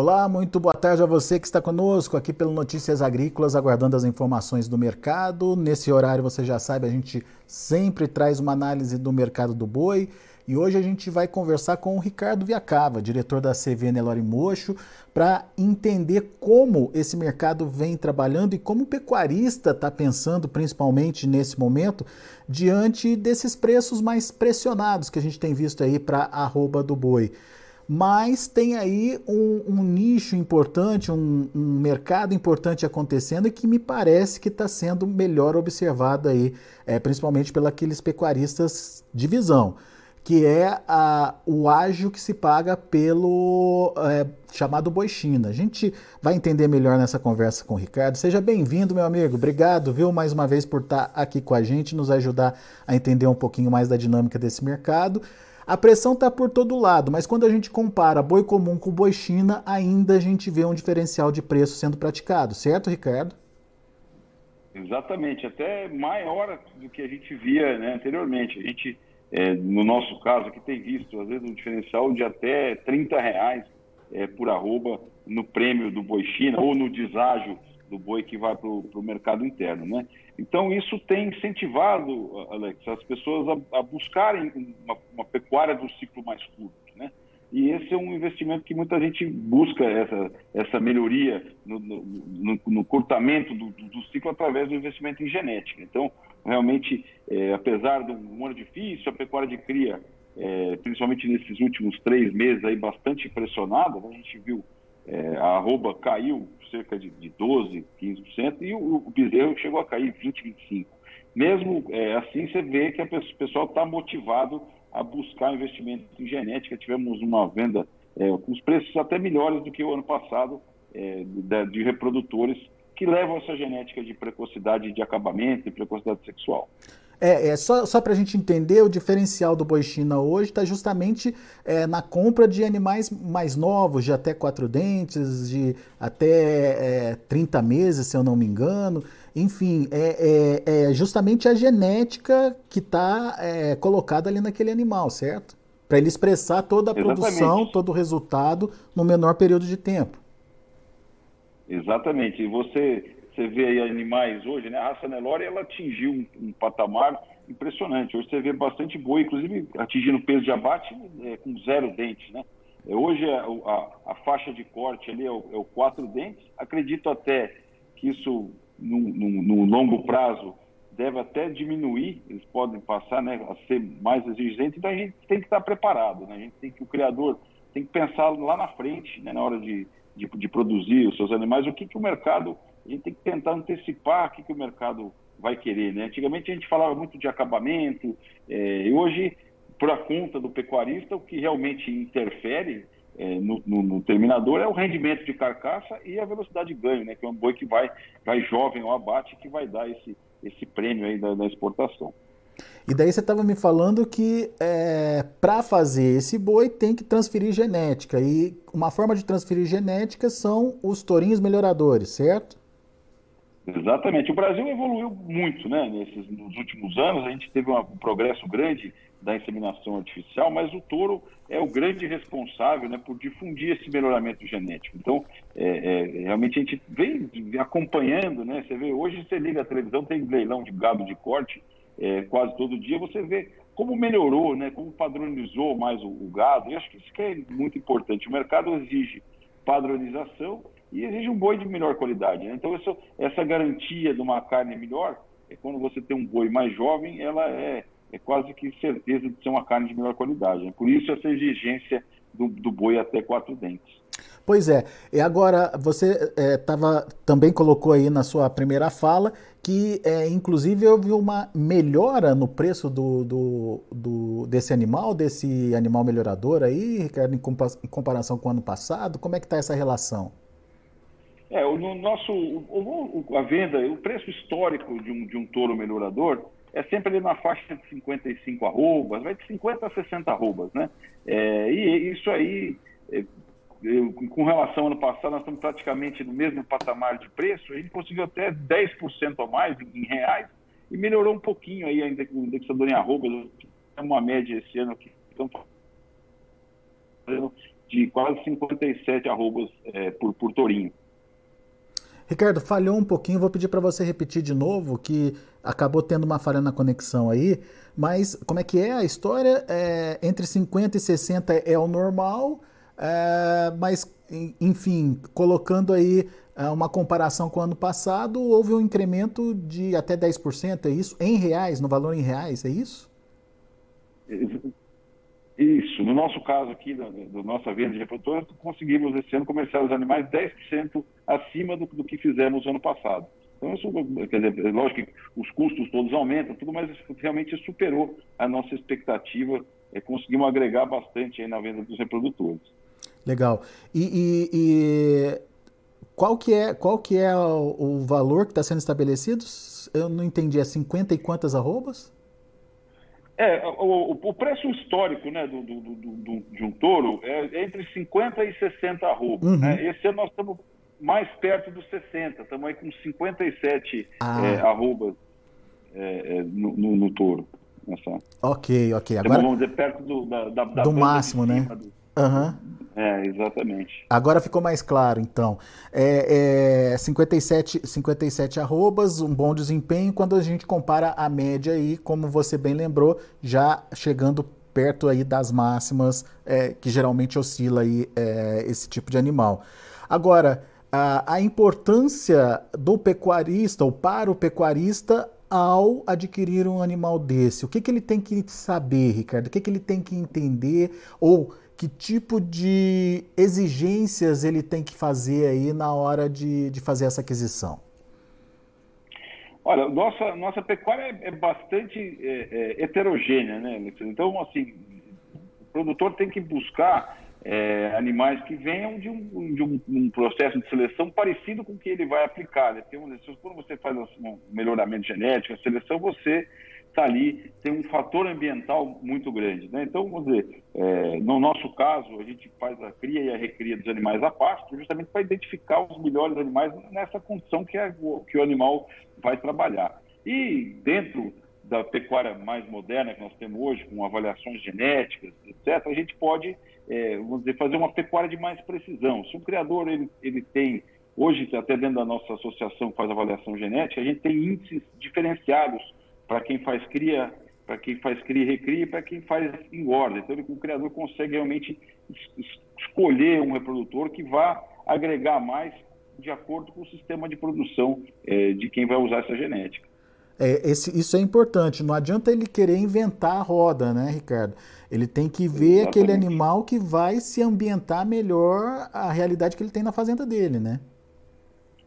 Olá, muito boa tarde a você que está conosco aqui pelo Notícias Agrícolas, aguardando as informações do mercado. Nesse horário, você já sabe, a gente sempre traz uma análise do mercado do boi. E hoje a gente vai conversar com o Ricardo Viacava, diretor da CV Nelore Mocho, para entender como esse mercado vem trabalhando e como o pecuarista está pensando, principalmente nesse momento, diante desses preços mais pressionados que a gente tem visto aí para a arroba do boi mas tem aí um, um nicho importante, um, um, mercado importante acontecendo e que me parece que está sendo melhor observado aí, é, principalmente pelos pecuaristas de visão, que é a, o ágio que se paga pelo é, chamado boi China. A gente vai entender melhor nessa conversa com o Ricardo. Seja bem-vindo, meu amigo. Obrigado, viu, mais uma vez por estar tá aqui com a gente, nos ajudar a entender um pouquinho mais da dinâmica desse mercado. A pressão está por todo lado, mas quando a gente compara boi comum com boi China, ainda a gente vê um diferencial de preço sendo praticado, certo, Ricardo? Exatamente, até maior do que a gente via né, anteriormente. A gente, é, no nosso caso, aqui tem visto, às vezes, um diferencial de até 30 reais é, por arroba no prêmio do boi China ou no deságio do boi que vai para o mercado interno, né? Então isso tem incentivado, Alex, as pessoas a, a buscarem uma, uma, pecuária do ciclo mais curto, né? E esse é um investimento que muita gente busca essa, essa melhoria no, no, no, no curtamento do, do, ciclo através do investimento em genética. Então, realmente, é, apesar de um ano difícil, a pecuária de cria, é, principalmente nesses últimos três meses aí bastante pressionada, né? a gente viu é, a arroba caiu cerca de, de 12%, 15%, e o, o bezerro chegou a cair 20%, 25%. Mesmo é, assim, você vê que o pessoal está motivado a buscar investimento em genética. Tivemos uma venda é, com os preços até melhores do que o ano passado é, de, de reprodutores que levam essa genética de precocidade de acabamento e precocidade sexual. É, é só, só para a gente entender, o diferencial do boi China hoje está justamente é, na compra de animais mais novos, de até quatro dentes, de até é, 30 meses, se eu não me engano. Enfim, é, é, é justamente a genética que está é, colocada ali naquele animal, certo? Para ele expressar toda a Exatamente. produção, todo o resultado no menor período de tempo. Exatamente. E você você vê animais hoje, né? A raça Nelore, ela atingiu um, um, patamar impressionante. Hoje você vê bastante boi, inclusive atingindo peso de abate é, com zero dentes, né? É, hoje a, a, a, faixa de corte ali é o, é o, quatro dentes. Acredito até que isso, no, longo prazo, deve até diminuir. Eles podem passar né, a ser mais exigentes. Então a gente tem que estar preparado. Né? A gente tem que o criador tem que pensar lá na frente, né, na hora de, de, de produzir os seus animais, o que, que o mercado a gente tem que tentar antecipar o que, que o mercado vai querer. Né? Antigamente a gente falava muito de acabamento, é, e hoje, por a conta do pecuarista, o que realmente interfere é, no, no, no, terminador é o rendimento de carcaça e a velocidade de ganho, né? que é um boi que vai, vai jovem ao abate que vai dar esse, esse prêmio aí da, da exportação. E daí você estava me falando que é, para fazer esse boi tem que transferir genética. E uma forma de transferir genética são os tourinhos melhoradores, certo? Exatamente. O Brasil evoluiu muito né, nesses, nos últimos anos. A gente teve um progresso grande da inseminação artificial, mas o touro é o grande responsável né, por difundir esse melhoramento genético. Então, é, é, realmente a gente vem acompanhando, né? Você vê, hoje você liga a televisão, tem leilão de gado de corte é, quase todo dia, você vê como melhorou, né, como padronizou mais o, o gado. E acho que isso que é muito importante. O mercado exige padronização e exige um boi de melhor qualidade. Né? Então, essa, essa garantia de uma carne melhor, é quando você tem um boi mais jovem, ela é, é quase que certeza de ser uma carne de melhor qualidade. Né? Por isso, essa exigência do, do boi até quatro dentes. Pois é, e agora você é, tava, também colocou aí na sua primeira fala que, é, inclusive, houve uma melhora no preço do, do, do, desse animal, desse animal melhorador aí, Ricardo, em, comparação com o ano passado. Como é que está essa relação? É, no nosso, o, o, a venda, o preço histórico de um, de um touro melhorador é sempre ali na faixa de 55 arrobas, vai de 50 a 60 arrobas, né? É, e isso aí, é, eu, com relação ao ano passado, nós estamos praticamente no mesmo patamar de preço, a gente conseguiu até 10% a mais em, reais e melhorou um pouquinho aí ainda com o indexador em arrobas, uma média esse ano estão fazendo de quase 57 arrobas é, por, por tourinho. Ricardo, falhou um pouquinho, vou pedir para você repetir de novo, que acabou tendo uma falha na conexão aí, mas como é que é a história? É, entre 50 e 60 é o normal, é, mas, enfim, colocando aí é, uma comparação com o ano passado, houve um incremento de até 10%, é isso? Em reais, no valor em reais, é isso? Isso. No nosso caso aqui, da, nossa venda de reprodutores, conseguimos esse ano comercializar os animais 10% acima do, do, que fizemos no ano passado. Então, isso, quer dizer, é lógico que os custos todos aumentam, tudo, mas realmente superou a nossa expectativa. É, conseguimos agregar bastante aí na venda dos reprodutores. Legal. E, e, e, qual que é, qual que é o, o valor que está sendo estabelecido? Eu não entendi, é 50 e quantas arrobas? É, o, o, preço histórico né, do, do, do, de um touro é entre 50 e 60 arrobas. Uhum. Né? Esse ano nós estamos mais perto dos 60, estamos aí com 57 ah. é, arrobas é, é, no, no, no, touro. Nessa. Ok, ok. Agora, então, vamos dizer, perto do, da, da, do máximo, né? Do... Uhum. É, exatamente. Agora ficou mais claro, então. É, é 57, 57 arrobas, um bom desempenho quando a gente compara a média aí, como você bem lembrou, já chegando perto aí das máximas é, que geralmente oscila aí é, esse tipo de animal. Agora, a, a importância do pecuarista ou para o pecuarista ao adquirir um animal desse? O que, que ele tem que saber, Ricardo? O que, que ele tem que entender? Ou que tipo de exigências ele tem que fazer aí na hora de, de fazer essa aquisição? Olha, nossa, nossa pecuária é, é bastante é, é, heterogênea, né, Então, assim, o produtor tem que buscar é, animais que venham de, um, de um, um, processo de seleção parecido com o que ele vai aplicar. Né? Tem um, quando você faz um melhoramento genético, a seleção, você está ali, tem um fator ambiental muito grande. Né? Então, vamos dizer, é, no nosso caso, a gente faz a cria e a recria dos animais a pasto, justamente para identificar os melhores animais nessa condição que, é, que o animal vai trabalhar. E dentro da pecuária mais moderna que nós temos hoje, com avaliações genéticas, etc., a gente pode, é, vamos dizer, fazer uma pecuária de mais precisão. Se o criador ele, ele tem, hoje, até dentro da nossa associação que faz avaliação genética, a gente tem índices diferenciados para quem faz cria, para quem faz cria e recria, para quem faz engorda. Então, o criador consegue realmente escolher um reprodutor que vá agregar mais de acordo com o sistema de produção é, de quem vai usar essa genética. É, esse, isso é importante. Não adianta ele querer inventar a roda, né, Ricardo? Ele tem que ver Exatamente. aquele animal que vai se ambientar melhor a realidade que ele tem na fazenda dele, né?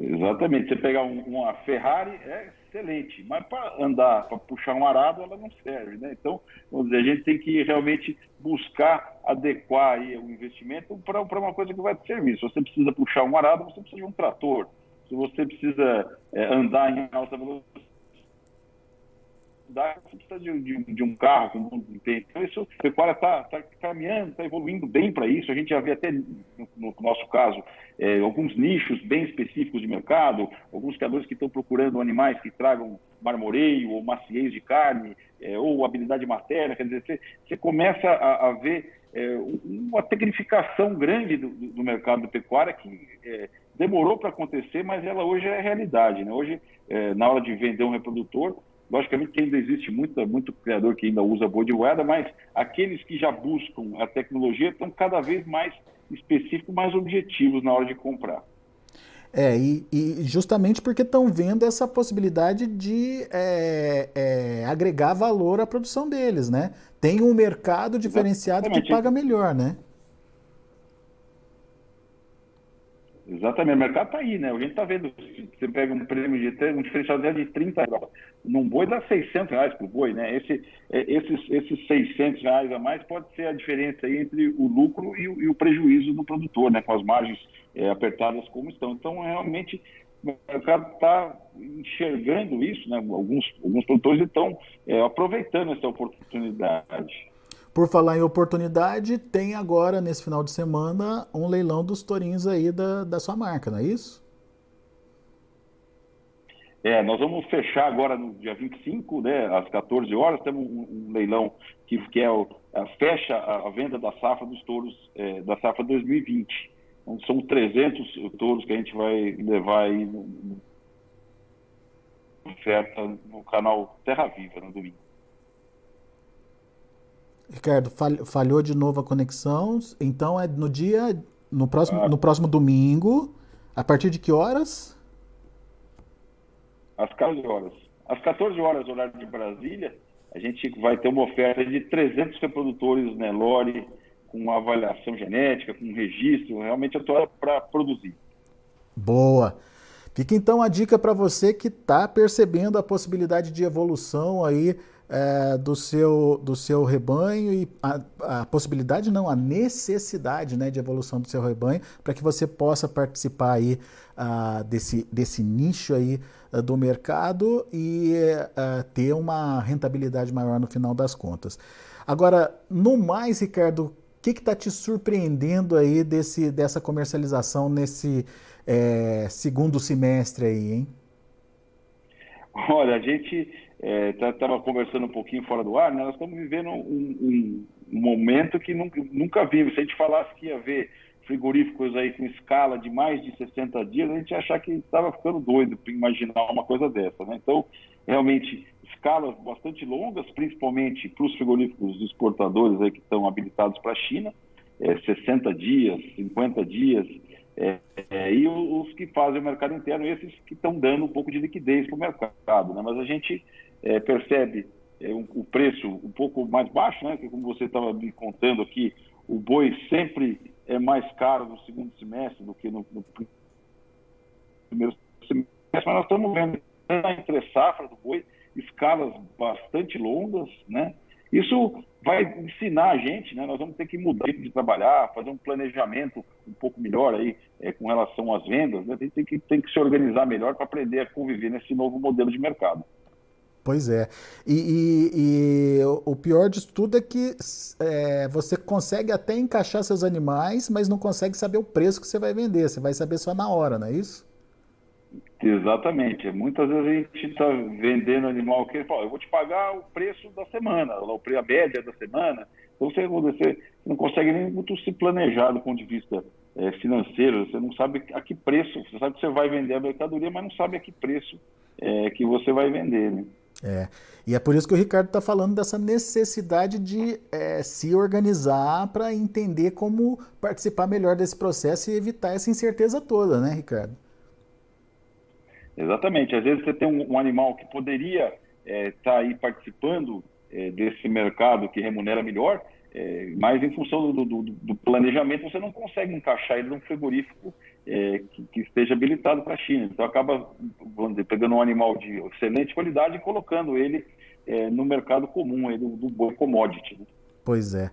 Exatamente. Você pegar um, uma Ferrari, é excelente, mas para andar, para puxar um arado, ela não serve, né? Então, vamos dizer, a gente tem que realmente buscar adequar aí o investimento para uma coisa que vai te servir. Se você precisa puxar um arado, você precisa de um trator. Se você precisa é, andar em alta velocidade, você precisa de, de, de, um carro com bom. Então, isso, a pecuária está tá caminhando, está evoluindo bem para isso. A gente já vê até, no, no nosso caso, é, alguns nichos bem específicos de mercado, alguns criadores que estão procurando animais que tragam marmoreio ou maciez de carne, é, ou habilidade materna. Quer dizer, você, começa a, a ver é, uma tecnificação grande do, do mercado da pecuária que é, demorou para acontecer, mas ela hoje é realidade. Né? Hoje, é, na hora de vender um reprodutor, Logicamente ainda existe muito, muito criador que ainda usa boi de moeda, mas aqueles que já buscam a tecnologia estão cada vez mais específicos, mais objetivos na hora de comprar. É, e, e justamente porque estão vendo essa possibilidade de é, é, agregar valor à produção deles, né? Tem um mercado diferenciado Exatamente. que paga melhor, né? Exatamente, o mercado está aí, né? A gente está vendo, você pega um prêmio de um diferencial de 30 reais, num boi dá 600 reais por boi, né? Esse, é, esses, esses 600 reais a mais pode ser a diferença aí entre o lucro e o, e o prejuízo do produtor, né? Com as margens é, apertadas como estão. Então, realmente, o mercado está enxergando isso, né? Alguns, alguns produtores estão é, aproveitando essa oportunidade. Por falar em oportunidade, tem agora, nesse final de semana, um leilão dos tourinhos aí da, da sua marca, não é isso? É, nós vamos fechar agora no dia 25, né, às 14 horas, temos um, um leilão que, que é o, a, fecha a, a, venda da safra dos touros é, da safra 2020. Então, são 300 touros que a gente vai levar aí no, no no canal Terra Viva no domingo. Ricardo, falhou de novo a conexão. Então é no dia. No próximo, ah. no próximo domingo. A partir de que horas? Às 14 horas. Às 14 horas, horário de Brasília, a gente vai ter uma oferta de 300 reprodutores Nelore, com avaliação genética, com registro, realmente atuar para produzir. Boa. Fica então a dica para você que está percebendo a possibilidade de evolução aí é, do, seu, do seu rebanho e a, a, possibilidade, não, a necessidade né, de evolução do seu rebanho para que você possa participar aí uh, desse, desse nicho aí uh, do mercado e uh, ter uma rentabilidade maior no final das contas. Agora, no mais, Ricardo, o que está te surpreendendo aí desse, dessa comercialização nesse é, segundo semestre aí, hein? Olha, a gente estava é, conversando um pouquinho fora do ar, né? nós estamos vivendo um, um, um, momento que nunca, nunca vimos. Se a gente falasse que ia ver frigoríficos aí com escala de mais de 60 dias, a gente ia achar que estava ficando doido para imaginar uma coisa dessa. Né? Então, realmente, escalas bastante longas, principalmente para os frigoríficos exportadores aí que estão habilitados para a China, é, 60 dias, 50 dias, é, é, e os que fazem o mercado interno, esses que estão dando um pouco de liquidez para o mercado. Né? Mas a gente é, percebe é, um, o preço um pouco mais baixo, né? que como você estava me contando aqui, o boi sempre é mais caro no segundo semestre do que no, no primeiro semestre, mas nós estamos vendo entre safra do boi escalas bastante longas, né? Isso vai ensinar a gente, né? Nós vamos ter que mudar de trabalhar, fazer um planejamento um pouco melhor aí é, com relação às vendas, né? Tem, tem, que, tem que se organizar melhor para aprender a conviver nesse novo modelo de mercado. Pois é. E, e, e, o pior disso tudo é que é, você consegue até encaixar seus animais, mas não consegue saber o preço que você vai vender. Você vai saber só na hora, não é isso? Exatamente. Muitas vezes a gente está vendendo animal que ele fala, eu vou te pagar o preço da semana, a média da semana. Então você, você não consegue nem muito se planejar do ponto de vista é, financeiro, você não sabe a que preço, você sabe que você vai vender a mercadoria, mas não sabe a que preço é, que você vai vender. Né? É, e é por isso que o Ricardo está falando dessa necessidade de é, se organizar para entender como participar melhor desse processo e evitar essa incerteza toda, né, Ricardo? Exatamente. Às vezes você tem um, um animal que poderia estar é, tá aí participando é, desse mercado que remunera melhor, é, mas em função do, do, do, planejamento você não consegue encaixar ele num frigorífico é, que, que, esteja habilitado para a China. Então acaba dizer, pegando um animal de excelente qualidade e colocando ele é, no mercado comum aí do, do boi commodity. Né? Pois é.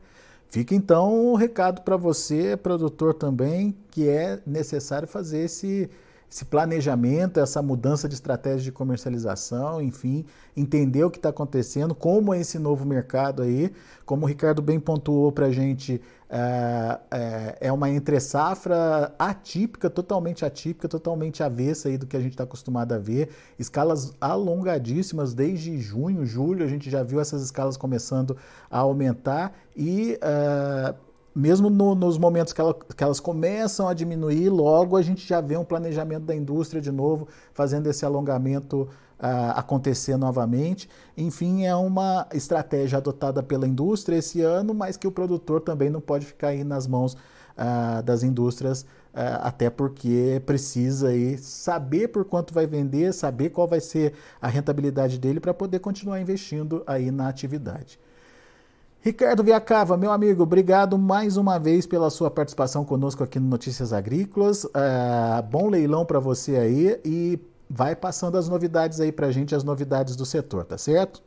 Fica então o um recado para você, produtor também, que é necessário fazer esse esse planejamento, essa mudança de estratégia de comercialização, enfim, entender o que está acontecendo, como é esse novo mercado aí, como o Ricardo bem pontuou para a gente, é, é, uma entre-safra atípica, totalmente atípica, totalmente avessa aí do que a gente está acostumado a ver, escalas alongadíssimas, desde junho, julho, a gente já viu essas escalas começando a aumentar e uh, mesmo no, nos momentos que, ela, que, elas começam a diminuir, logo a gente já vê um planejamento da indústria de novo, fazendo esse alongamento uh, acontecer novamente. Enfim, é uma estratégia adotada pela indústria esse ano, mas que o produtor também não pode ficar aí nas mãos uh, das indústrias, uh, até porque precisa aí saber por quanto vai vender, saber qual vai ser a rentabilidade dele para poder continuar investindo aí na atividade. Ricardo Viacava, meu amigo, obrigado mais uma vez pela sua participação conosco aqui no Notícias Agrícolas. Uh, bom leilão para você aí e vai passando as novidades aí para a gente, as novidades do setor, tá certo?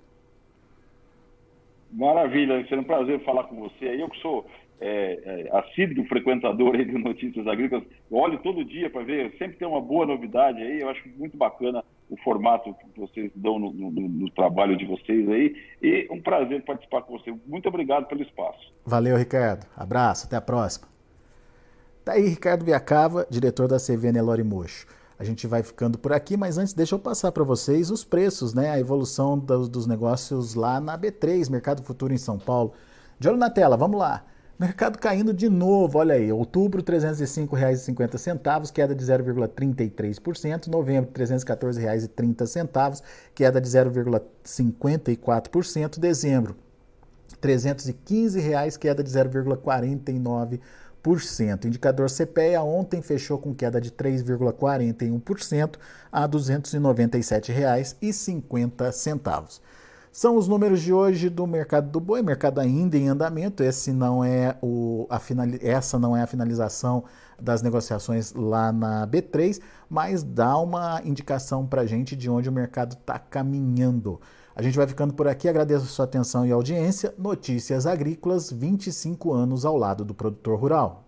Maravilha, será um prazer falar com você. Eu que sou é, é, assíduo frequentador aí de Notícias Agrícolas, olho todo dia para ver, sempre tem uma boa novidade aí, eu acho muito bacana o formato que vocês dão no, no, no, trabalho de vocês aí. E um prazer participar com você. Muito obrigado pelo espaço. Valeu, Ricardo. Abraço, até a próxima. Tá aí Ricardo Viacava, diretor da CVN Elore Mocho. A gente vai ficando por aqui, mas antes deixa eu passar para vocês os preços, né? A evolução dos, dos negócios lá na B3, Mercado Futuro em São Paulo. De olho na tela, vamos lá. Mercado caindo de novo, olha aí, outubro R$ 305,50, queda de 0,33%, novembro R$ 314,30, queda de 0,54%, dezembro R$ 315,00, queda de 0,49%. Indicador CPEA ontem fechou com queda de 3,41% a R$ 297,50. São os números de hoje do mercado do boi, mercado ainda em andamento. Esse não é o, a final, essa não é a finalização das negociações lá na B3, mas dá uma indicação para a gente de onde o mercado está caminhando. A gente vai ficando por aqui, agradeço a sua atenção e audiência. Notícias Agrícolas, 25 anos ao lado do produtor rural.